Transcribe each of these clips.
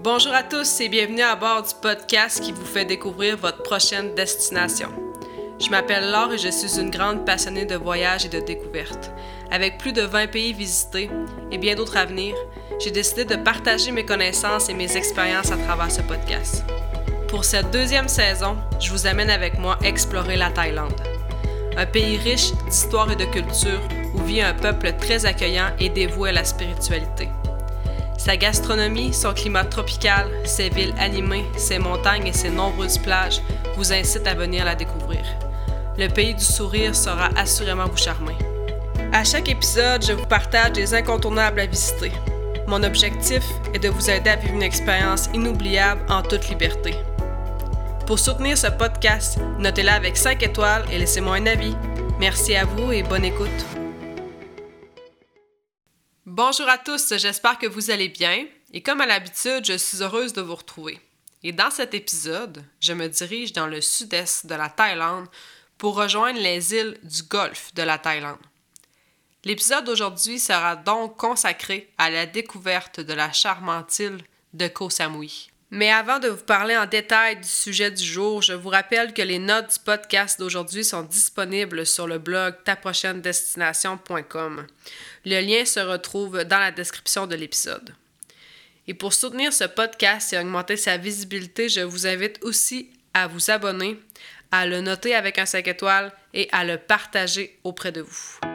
Bonjour à tous et bienvenue à bord du podcast qui vous fait découvrir votre prochaine destination. Je m'appelle Laure et je suis une grande passionnée de voyages et de découvertes. Avec plus de 20 pays visités et bien d'autres à venir, j'ai décidé de partager mes connaissances et mes expériences à travers ce podcast. Pour cette deuxième saison, je vous amène avec moi explorer la Thaïlande. Un pays riche d'histoire et de culture où vit un peuple très accueillant et dévoué à la spiritualité. Sa gastronomie, son climat tropical, ses villes animées, ses montagnes et ses nombreuses plages vous incitent à venir la découvrir. Le pays du sourire sera assurément vous charmer. À chaque épisode, je vous partage des incontournables à visiter. Mon objectif est de vous aider à vivre une expérience inoubliable en toute liberté. Pour soutenir ce podcast, notez-la avec 5 étoiles et laissez-moi un avis. Merci à vous et bonne écoute. Bonjour à tous, j'espère que vous allez bien et comme à l'habitude, je suis heureuse de vous retrouver. Et dans cet épisode, je me dirige dans le sud-est de la Thaïlande pour rejoindre les îles du Golfe de la Thaïlande. L'épisode d'aujourd'hui sera donc consacré à la découverte de la charmante île de Koh Samui. Mais avant de vous parler en détail du sujet du jour, je vous rappelle que les notes du podcast d'aujourd'hui sont disponibles sur le blog taprochainedestination.com. Le lien se retrouve dans la description de l'épisode. Et pour soutenir ce podcast et augmenter sa visibilité, je vous invite aussi à vous abonner, à le noter avec un 5 étoiles et à le partager auprès de vous.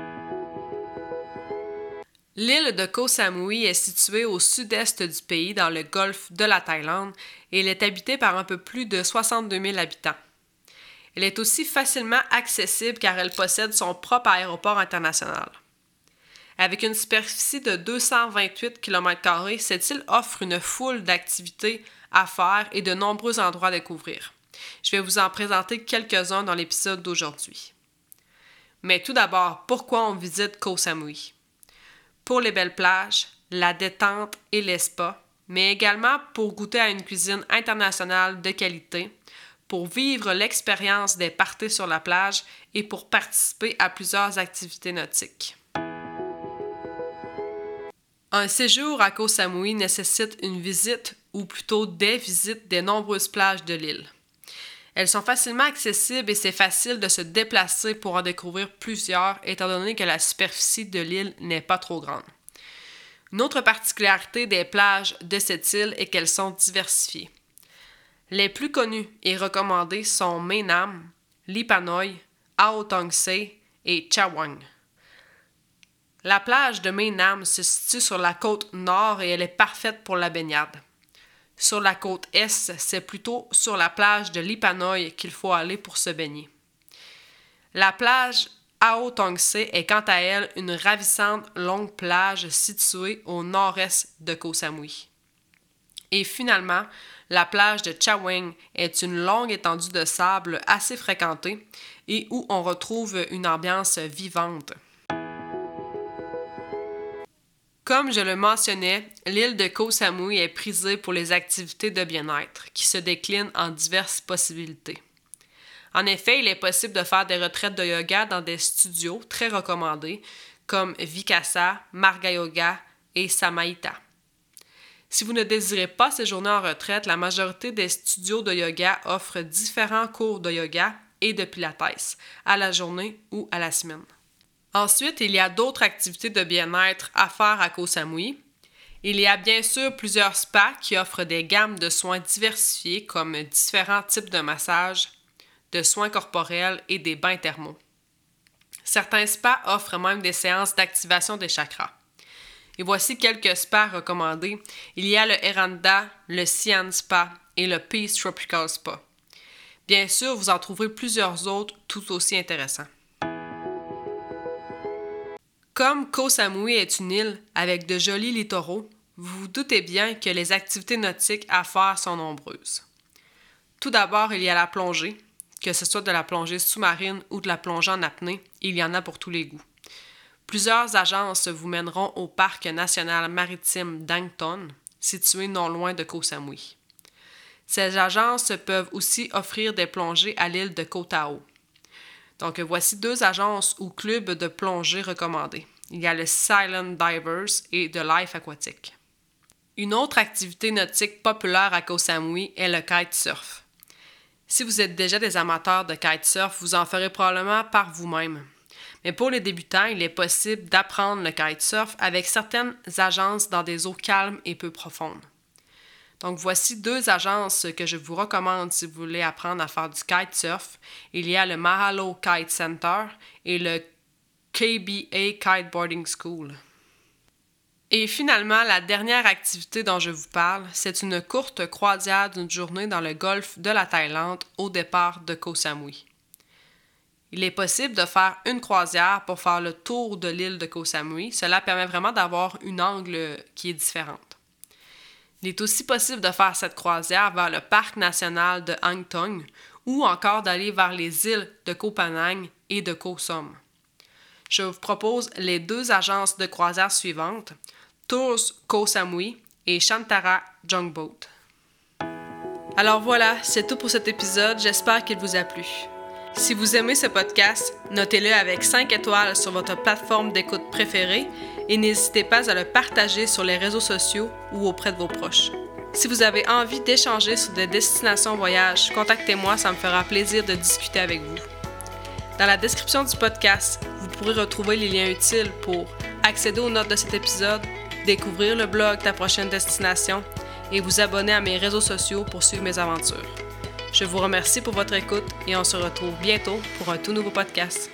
L'île de Koh Samui est située au sud-est du pays, dans le golfe de la Thaïlande, et elle est habitée par un peu plus de 62 000 habitants. Elle est aussi facilement accessible car elle possède son propre aéroport international. Avec une superficie de 228 km, cette île offre une foule d'activités à faire et de nombreux endroits à découvrir. Je vais vous en présenter quelques-uns dans l'épisode d'aujourd'hui. Mais tout d'abord, pourquoi on visite Koh Samui? Pour les belles plages, la détente et les spas, mais également pour goûter à une cuisine internationale de qualité, pour vivre l'expérience des parties sur la plage et pour participer à plusieurs activités nautiques. Un séjour à Koh Samui nécessite une visite ou plutôt des visites des nombreuses plages de l'île. Elles sont facilement accessibles et c'est facile de se déplacer pour en découvrir plusieurs, étant donné que la superficie de l'île n'est pas trop grande. Une autre particularité des plages de cette île est qu'elles sont diversifiées. Les plus connues et recommandées sont Menam, Lipanoy, Ao Tongse et Chawang. La plage de Menam se situe sur la côte nord et elle est parfaite pour la baignade. Sur la côte est, c'est plutôt sur la plage de Lipanoy qu'il faut aller pour se baigner. La plage Ao Tongse est quant à elle une ravissante longue plage située au nord-est de Koh Samui. Et finalement, la plage de Chaweng est une longue étendue de sable assez fréquentée et où on retrouve une ambiance vivante. Comme je le mentionnais, l'île de Koh Samui est prisée pour les activités de bien-être, qui se déclinent en diverses possibilités. En effet, il est possible de faire des retraites de yoga dans des studios très recommandés, comme Vikasa, Marga Yoga et Samaita. Si vous ne désirez pas séjourner en retraite, la majorité des studios de yoga offrent différents cours de yoga et de pilates à la journée ou à la semaine. Ensuite, il y a d'autres activités de bien-être à faire à Koh Samui. Il y a bien sûr plusieurs spas qui offrent des gammes de soins diversifiés comme différents types de massages, de soins corporels et des bains thermaux. Certains spas offrent même des séances d'activation des chakras. Et voici quelques spas recommandés. Il y a le Eranda, le Sian Spa et le Peace Tropical Spa. Bien sûr, vous en trouverez plusieurs autres tout aussi intéressants. Comme Koh Samui est une île avec de jolis littoraux, vous vous doutez bien que les activités nautiques à faire sont nombreuses. Tout d'abord, il y a la plongée, que ce soit de la plongée sous-marine ou de la plongée en apnée, il y en a pour tous les goûts. Plusieurs agences vous mèneront au parc national maritime d'Angton, situé non loin de Koh Samui. Ces agences peuvent aussi offrir des plongées à l'île de Koh Tao. Donc, voici deux agences ou clubs de plongée recommandés. Il y a le Silent Divers et The Life Aquatique. Une autre activité nautique populaire à Koh Samui est le kitesurf. Si vous êtes déjà des amateurs de kitesurf, vous en ferez probablement par vous-même. Mais pour les débutants, il est possible d'apprendre le kitesurf avec certaines agences dans des eaux calmes et peu profondes. Donc voici deux agences que je vous recommande si vous voulez apprendre à faire du kitesurf. Il y a le Mahalo Kite Center et le KBA Kiteboarding School. Et finalement, la dernière activité dont je vous parle, c'est une courte croisière d'une journée dans le golfe de la Thaïlande au départ de Koh Samui. Il est possible de faire une croisière pour faire le tour de l'île de Koh Samui. Cela permet vraiment d'avoir une angle qui est différente. Il est aussi possible de faire cette croisière vers le parc national de Hang Thong ou encore d'aller vers les îles de Koh et de Koh Som. Je vous propose les deux agences de croisière suivantes, Tours Koh Samui et Shantara Jungboat. Alors voilà, c'est tout pour cet épisode, j'espère qu'il vous a plu. Si vous aimez ce podcast, notez-le avec 5 étoiles sur votre plateforme d'écoute préférée et n'hésitez pas à le partager sur les réseaux sociaux ou auprès de vos proches. Si vous avez envie d'échanger sur des destinations voyage, contactez-moi, ça me fera plaisir de discuter avec vous. Dans la description du podcast, vous pourrez retrouver les liens utiles pour accéder aux notes de cet épisode, découvrir le blog Ta prochaine destination et vous abonner à mes réseaux sociaux pour suivre mes aventures. Je vous remercie pour votre écoute et on se retrouve bientôt pour un tout nouveau podcast.